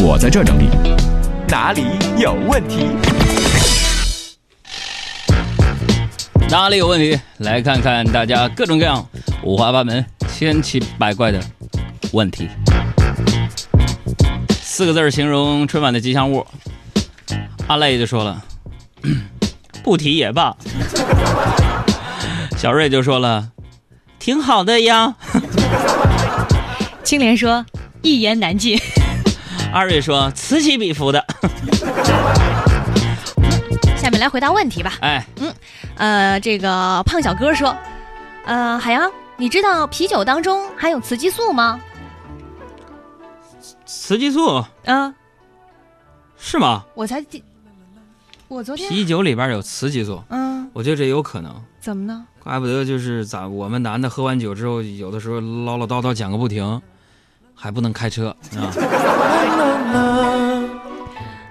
我在这整理。哪里有问题？哪里有问题？来看看大家各种各样、五花八门、千奇百怪的问题。四个字儿形容春晚的吉祥物，阿累就说了，不提也罢。小瑞就说了，挺好的呀。青莲说一言难尽。二瑞说此起彼伏的。下面来回答问题吧。哎，嗯呃，这个胖小哥说，呃，海洋，你知道啤酒当中含有雌激素吗？雌激素嗯、是吗？我才记，我昨天，啤酒里边有雌激素，嗯，我觉得这有可能。怎么呢？怪不得就是咋我们男的喝完酒之后，有的时候唠唠叨叨讲个不停，还不能开车啊。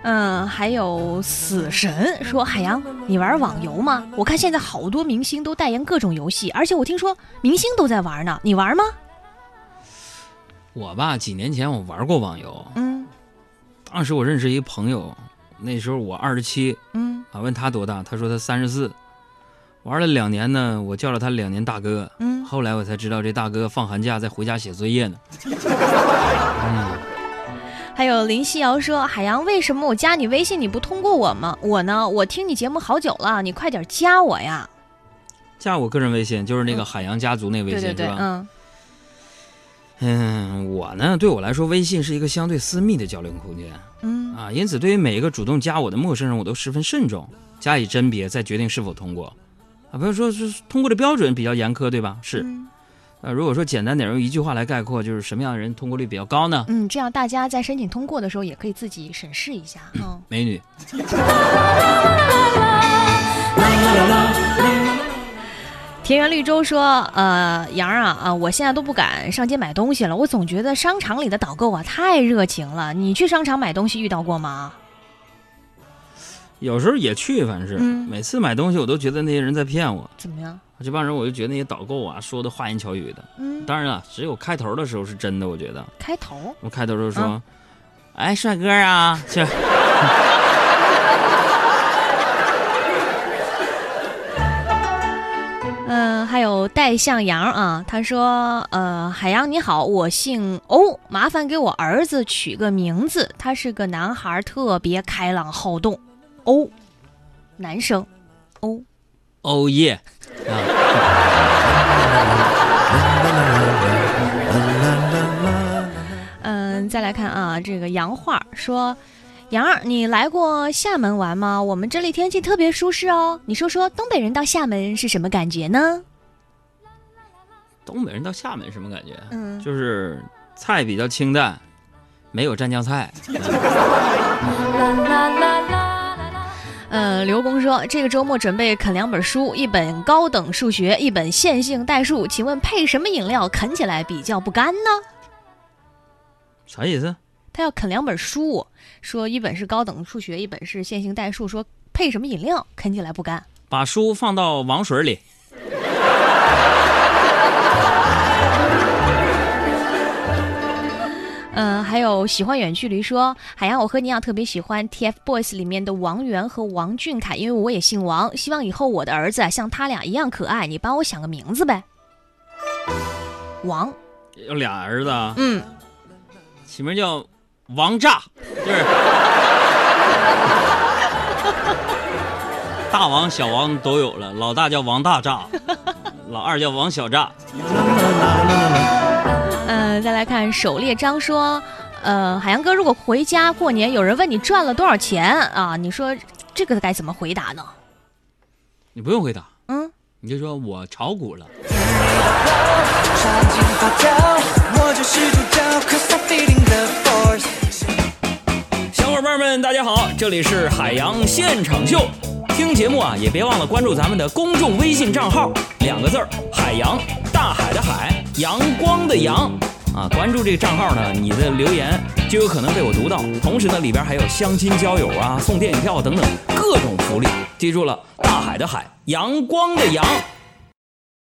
嗯，还有死神说，海洋，你玩网游吗？我看现在好多明星都代言各种游戏，而且我听说明星都在玩呢，你玩吗？我吧，几年前我玩过网游，嗯当时我认识一朋友，那时候我二十七嗯啊，问他多大，他说他三十四。玩了两年呢，我叫了他两年大哥。嗯，后来我才知道这大哥放寒假在回家写作业呢。还有林夕瑶说，海洋，为什么我加你微信你不通过我吗？我呢，我听你节目好久了，你快点加我呀！加我个人微信，就是那个海洋家族那微信，对吧？嗯嗯，我呢，对我来说，微信是一个相对私密的交流空间嗯啊，因此对于每一个主动加我的陌生人，我都十分慎重，加以甄别，再决定是否通过。啊，不是说是通过的标准比较严苛，对吧？是。嗯呃，如果说简单点用一句话来概括，就是什么样的人通过率比较高呢？嗯，这样大家在申请通过的时候也可以自己审视一下。嗯，美女。田园绿洲说，呃，杨啊啊，我现在都不敢上街买东西了，我总觉得商场里的导购啊太热情了。你去商场买东西遇到过吗？有时候也去，反正是、嗯每次买东西，我都觉得那些人在骗我。怎么样？这帮人，我就觉得那些导购啊，说的花言巧语的。嗯，当然了，只有开头的时候是真的，我觉得。开头。我开头就说：“嗯哎，帅哥啊，去。嗯、还有戴向阳啊，他说，呃，海洋你好，我姓欧，麻烦给我儿子取个名字，他是个男孩，特别开朗好动，欧，男生，欧。哦耶！啊，嗯，再来看啊，这个杨画说，杨儿，你来过厦门玩吗？我们这里天气特别舒适哦。你说说，东北人到厦门是什么感觉呢？东北人到厦门什么感觉？嗯就是菜比较清淡，没有蘸酱菜。呃，刘工说，这个周末准备啃两本书，一本高等数学，一本线性代数。请问配什么饮料啃起来比较不干呢？啥意思？他要啃两本书，说一本是高等数学，一本是线性代数，说配什么饮料啃起来不干？把书放到王水里。有喜欢远距离说，海洋，我和你一样特别喜欢 TFBOYS 里面的王源和王俊凯，因为我也姓王，希望以后我的儿子啊像他俩一样可爱，你帮我想个名字呗。王，有俩儿子啊，嗯，起名叫王炸，就是 大王小王都有了，老大叫王大炸，老二叫王小炸。嗯，再来看狩猎章说，呃，海洋哥，如果回家过年，有人问你赚了多少钱啊，你说这个该怎么回答呢？你不用回答，嗯，你就说我炒股了。小伙伴们，大家好，这里是海洋现场秀。听节目啊，也别忘了关注咱们的公众微信账号，两个字儿海洋，大海的海，阳光的阳。啊，关注这个账号呢，你的留言就有可能被我读到。同时呢，里边还有相亲交友啊、送电影票等等各种福利。记住了，大海的海，阳光的阳。